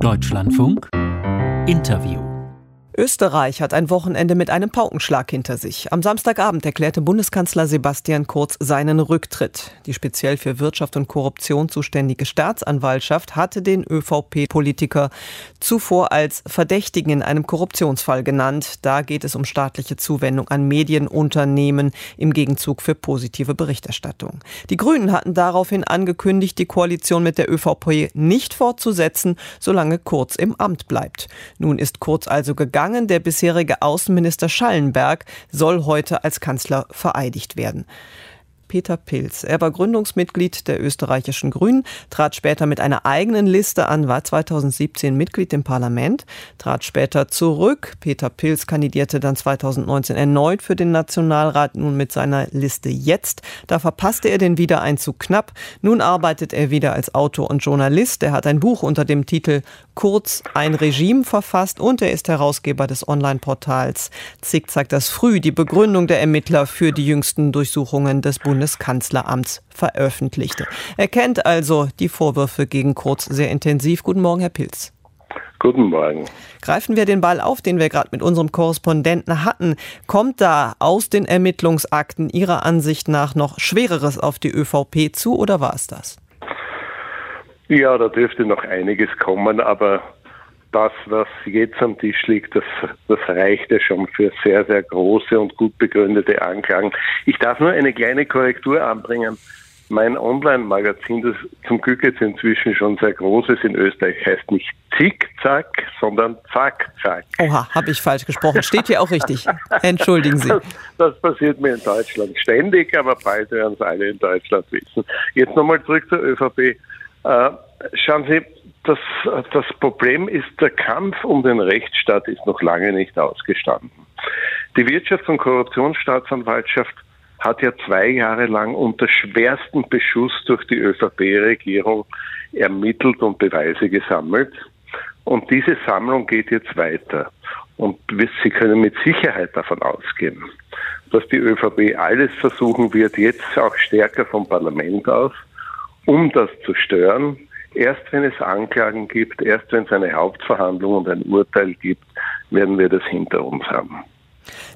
Deutschlandfunk. Interview Österreich hat ein Wochenende mit einem Paukenschlag hinter sich. Am Samstagabend erklärte Bundeskanzler Sebastian Kurz seinen Rücktritt. Die speziell für Wirtschaft und Korruption zuständige Staatsanwaltschaft hatte den ÖVP-Politiker zuvor als Verdächtigen in einem Korruptionsfall genannt. Da geht es um staatliche Zuwendung an Medienunternehmen im Gegenzug für positive Berichterstattung. Die Grünen hatten daraufhin angekündigt, die Koalition mit der ÖVP nicht fortzusetzen, solange Kurz im Amt bleibt. Nun ist Kurz also gegangen gegangen. Der bisherige Außenminister Schallenberg soll heute als Kanzler vereidigt werden. Peter Pilz. Er war Gründungsmitglied der österreichischen Grünen, trat später mit einer eigenen Liste an, war 2017 Mitglied im Parlament, trat später zurück. Peter Pilz kandidierte dann 2019 erneut für den Nationalrat, nun mit seiner Liste jetzt. Da verpasste er den Wiedereinzug knapp. Nun arbeitet er wieder als Autor und Journalist. Er hat ein Buch unter dem Titel Kurz ein Regime verfasst und er ist Herausgeber des Online-Portals Zickzack das Früh, die Begründung der Ermittler für die jüngsten Durchsuchungen des Bundes Bundeskanzleramts veröffentlichte. Er kennt also die Vorwürfe gegen Kurz sehr intensiv. Guten Morgen, Herr Pilz. Guten Morgen. Greifen wir den Ball auf, den wir gerade mit unserem Korrespondenten hatten. Kommt da aus den Ermittlungsakten Ihrer Ansicht nach noch Schwereres auf die ÖVP zu oder war es das? Ja, da dürfte noch einiges kommen, aber das, was jetzt am Tisch liegt, das, das reicht ja schon für sehr, sehr große und gut begründete Anklagen. Ich darf nur eine kleine Korrektur anbringen. Mein Online-Magazin, das zum Glück jetzt inzwischen schon sehr groß ist in Österreich, heißt nicht Zickzack, sondern Zack-Zack. Oha, habe ich falsch gesprochen. Steht hier auch richtig. Entschuldigen Sie. Das, das, passiert mir in Deutschland ständig, aber bald werden es alle in Deutschland wissen. Jetzt nochmal zurück zur ÖVP. Äh, schauen Sie, das, das Problem ist, der Kampf um den Rechtsstaat ist noch lange nicht ausgestanden. Die Wirtschafts- und Korruptionsstaatsanwaltschaft hat ja zwei Jahre lang unter schwerstem Beschuss durch die ÖVP-Regierung ermittelt und Beweise gesammelt. Und diese Sammlung geht jetzt weiter. Und Sie können mit Sicherheit davon ausgehen, dass die ÖVP alles versuchen wird, jetzt auch stärker vom Parlament aus, um das zu stören, Erst wenn es Anklagen gibt, erst wenn es eine Hauptverhandlung und ein Urteil gibt, werden wir das hinter uns haben.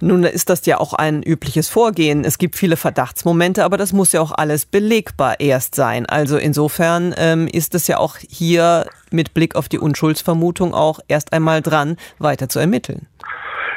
Nun ist das ja auch ein übliches Vorgehen. Es gibt viele Verdachtsmomente, aber das muss ja auch alles belegbar erst sein. Also insofern ähm, ist es ja auch hier mit Blick auf die Unschuldsvermutung auch erst einmal dran, weiter zu ermitteln.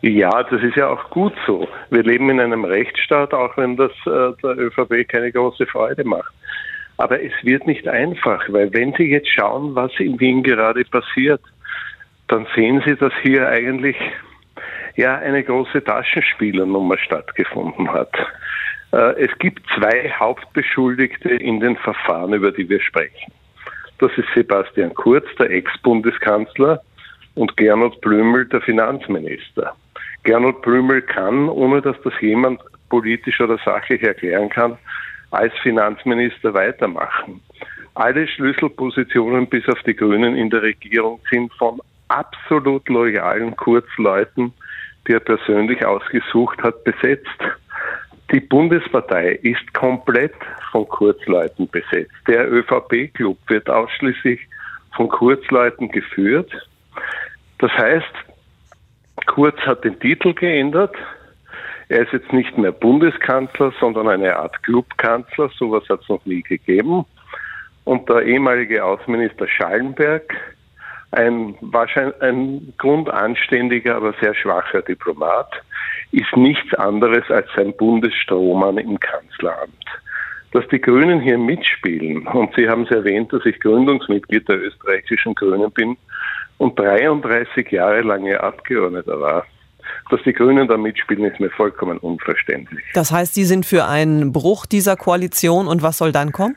Ja, das ist ja auch gut so. Wir leben in einem Rechtsstaat, auch wenn das äh, der ÖVP keine große Freude macht. Aber es wird nicht einfach, weil wenn Sie jetzt schauen, was in Wien gerade passiert, dann sehen Sie, dass hier eigentlich ja eine große Taschenspielernummer stattgefunden hat. Äh, es gibt zwei Hauptbeschuldigte in den Verfahren, über die wir sprechen. Das ist Sebastian Kurz, der Ex-Bundeskanzler, und Gernot Blümel, der Finanzminister. Gernot Blümel kann, ohne dass das jemand politisch oder sachlich erklären kann, als Finanzminister weitermachen. Alle Schlüsselpositionen bis auf die Grünen in der Regierung sind von absolut loyalen Kurzleuten, die er persönlich ausgesucht hat, besetzt. Die Bundespartei ist komplett von Kurzleuten besetzt. Der ÖVP-Club wird ausschließlich von Kurzleuten geführt. Das heißt, Kurz hat den Titel geändert, er ist jetzt nicht mehr Bundeskanzler, sondern eine Art Clubkanzler. Sowas hat es noch nie gegeben. Und der ehemalige Außenminister Schallenberg, ein wahrscheinlich ein grundanständiger, aber sehr schwacher Diplomat, ist nichts anderes als sein Bundesstrohmann im Kanzleramt. Dass die Grünen hier mitspielen, und Sie haben es erwähnt, dass ich Gründungsmitglied der österreichischen Grünen bin und 33 Jahre lange Abgeordneter war, dass die Grünen da mitspielen, ist mir vollkommen unverständlich. Das heißt, Sie sind für einen Bruch dieser Koalition und was soll dann kommen?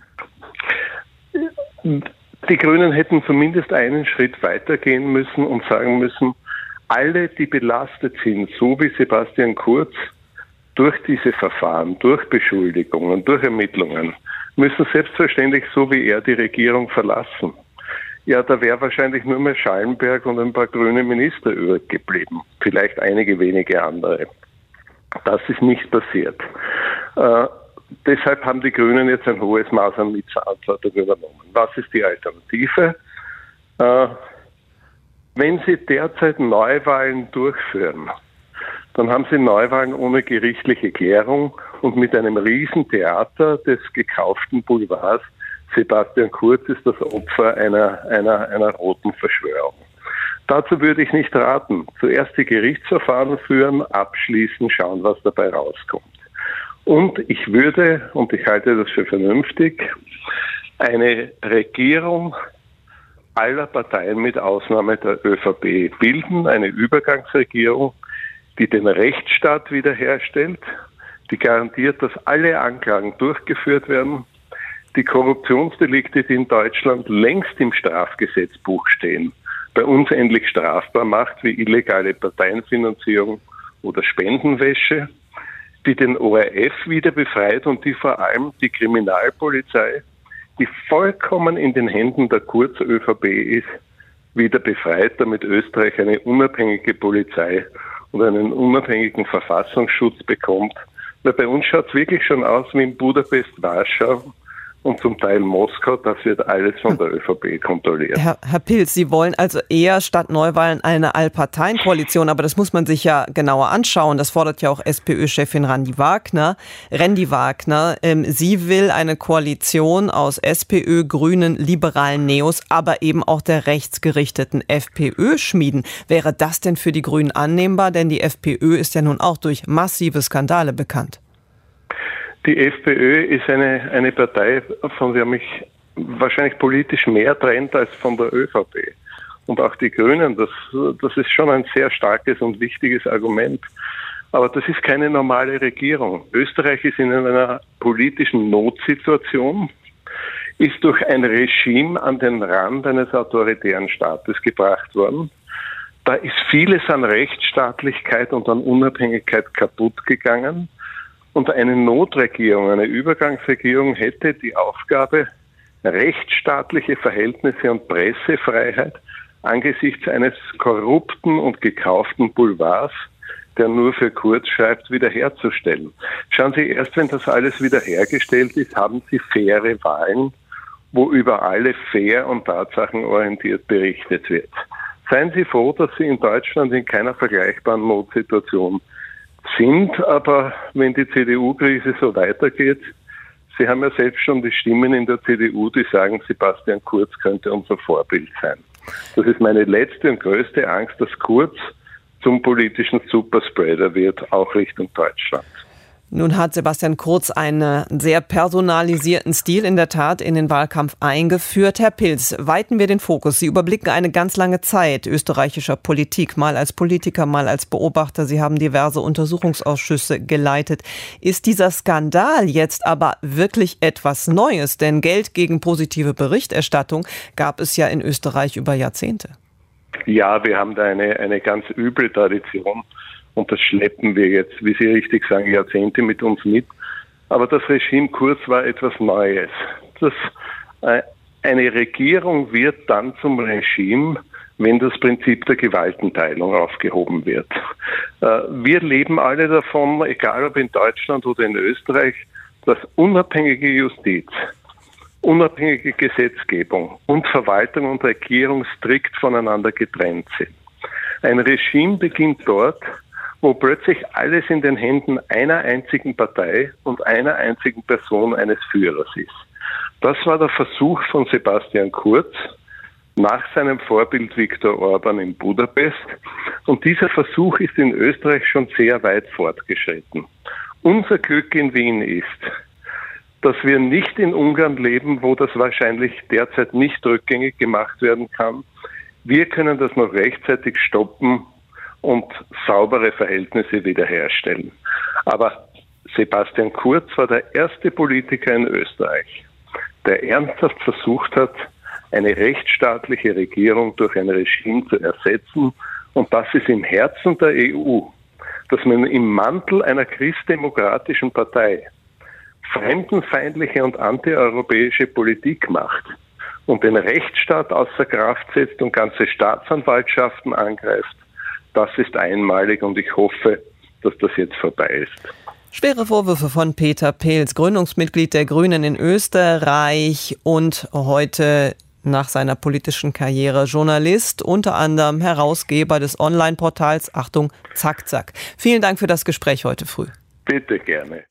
Die Grünen hätten zumindest einen Schritt weitergehen müssen und sagen müssen, alle, die belastet sind, so wie Sebastian Kurz, durch diese Verfahren, durch Beschuldigungen, durch Ermittlungen, müssen selbstverständlich so wie er die Regierung verlassen. Ja, da wäre wahrscheinlich nur mehr Schallenberg und ein paar grüne Minister übrig geblieben. Vielleicht einige wenige andere. Das ist nicht passiert. Äh, deshalb haben die Grünen jetzt ein hohes Maß an Mitverantwortung übernommen. Was ist die Alternative? Äh, Wenn Sie derzeit Neuwahlen durchführen, dann haben Sie Neuwahlen ohne gerichtliche Klärung und mit einem Riesentheater des gekauften Boulevards. Sebastian Kurz ist das Opfer einer, einer, einer roten Verschwörung. Dazu würde ich nicht raten. Zuerst die Gerichtsverfahren führen, abschließen, schauen, was dabei rauskommt. Und ich würde, und ich halte das für vernünftig, eine Regierung aller Parteien mit Ausnahme der ÖVP bilden, eine Übergangsregierung, die den Rechtsstaat wiederherstellt, die garantiert, dass alle Anklagen durchgeführt werden, die Korruptionsdelikte, die in Deutschland längst im Strafgesetzbuch stehen, bei uns endlich strafbar macht, wie illegale Parteienfinanzierung oder Spendenwäsche, die den ORF wieder befreit und die vor allem die Kriminalpolizei, die vollkommen in den Händen der Kurz-ÖVP ist, wieder befreit, damit Österreich eine unabhängige Polizei und einen unabhängigen Verfassungsschutz bekommt. Weil bei uns schaut es wirklich schon aus wie in Budapest, Warschau und zum Teil Moskau. Das wird alles von der ÖVP kontrolliert. Herr, Herr Pilz, Sie wollen also eher statt Neuwahlen eine Allparteienkoalition, aber das muss man sich ja genauer anschauen. Das fordert ja auch SPÖ-Chefin Randy Wagner. Randy Wagner, ähm, sie will eine Koalition aus SPÖ, Grünen, liberalen Neos, aber eben auch der rechtsgerichteten FPÖ schmieden. Wäre das denn für die Grünen annehmbar? Denn die FPÖ ist ja nun auch durch massive Skandale bekannt. Die FPÖ ist eine, eine Partei, von der mich wahrscheinlich politisch mehr trennt als von der ÖVP. Und auch die Grünen, das, das ist schon ein sehr starkes und wichtiges Argument. Aber das ist keine normale Regierung. Österreich ist in einer politischen Notsituation, ist durch ein Regime an den Rand eines autoritären Staates gebracht worden. Da ist vieles an Rechtsstaatlichkeit und an Unabhängigkeit kaputt gegangen. Und eine Notregierung, eine Übergangsregierung hätte die Aufgabe, rechtsstaatliche Verhältnisse und Pressefreiheit angesichts eines korrupten und gekauften Boulevards, der nur für Kurz schreibt, wiederherzustellen. Schauen Sie, erst wenn das alles wiederhergestellt ist, haben Sie faire Wahlen, wo über alle fair und tatsachenorientiert berichtet wird. Seien Sie froh, dass Sie in Deutschland in keiner vergleichbaren Notsituation sind. Aber wenn die CDU-Krise so weitergeht, Sie haben ja selbst schon die Stimmen in der CDU, die sagen, Sebastian Kurz könnte unser Vorbild sein. Das ist meine letzte und größte Angst, dass Kurz zum politischen Superspreader wird, auch Richtung Deutschland. Nun hat Sebastian Kurz einen sehr personalisierten Stil in der Tat in den Wahlkampf eingeführt. Herr Pilz, weiten wir den Fokus. Sie überblicken eine ganz lange Zeit österreichischer Politik, mal als Politiker, mal als Beobachter. Sie haben diverse Untersuchungsausschüsse geleitet. Ist dieser Skandal jetzt aber wirklich etwas Neues? Denn Geld gegen positive Berichterstattung gab es ja in Österreich über Jahrzehnte. Ja, wir haben da eine, eine ganz üble Tradition und das schleppen wir jetzt, wie Sie richtig sagen, Jahrzehnte mit uns mit. Aber das Regime Kurz war etwas Neues. Das, äh, eine Regierung wird dann zum Regime, wenn das Prinzip der Gewaltenteilung aufgehoben wird. Äh, wir leben alle davon, egal ob in Deutschland oder in Österreich, dass unabhängige Justiz, unabhängige Gesetzgebung und Verwaltung und Regierung strikt voneinander getrennt sind. Ein Regime beginnt dort, wo plötzlich alles in den Händen einer einzigen Partei und einer einzigen Person eines Führers ist. Das war der Versuch von Sebastian Kurz nach seinem Vorbild Viktor Orban in Budapest. Und dieser Versuch ist in Österreich schon sehr weit fortgeschritten. Unser Glück in Wien ist, dass wir nicht in Ungarn leben, wo das wahrscheinlich derzeit nicht rückgängig gemacht werden kann. Wir können das noch rechtzeitig stoppen und saubere Verhältnisse wiederherstellen. Aber Sebastian Kurz war der erste Politiker in Österreich, der ernsthaft versucht hat, eine rechtsstaatliche Regierung durch ein Regime zu ersetzen. Und das ist im Herzen der EU, dass man im Mantel einer christdemokratischen Partei fremdenfeindliche und antieuropäische Politik macht und den Rechtsstaat außer Kraft setzt und ganze Staatsanwaltschaften angreift das ist einmalig und ich hoffe, dass das jetzt vorbei ist. Schwere Vorwürfe von Peter Pels, Gründungsmitglied der Grünen in Österreich und heute nach seiner politischen Karriere Journalist, unter anderem Herausgeber des Online-Portals Achtung Zack Zack. Vielen Dank für das Gespräch heute früh. Bitte gerne.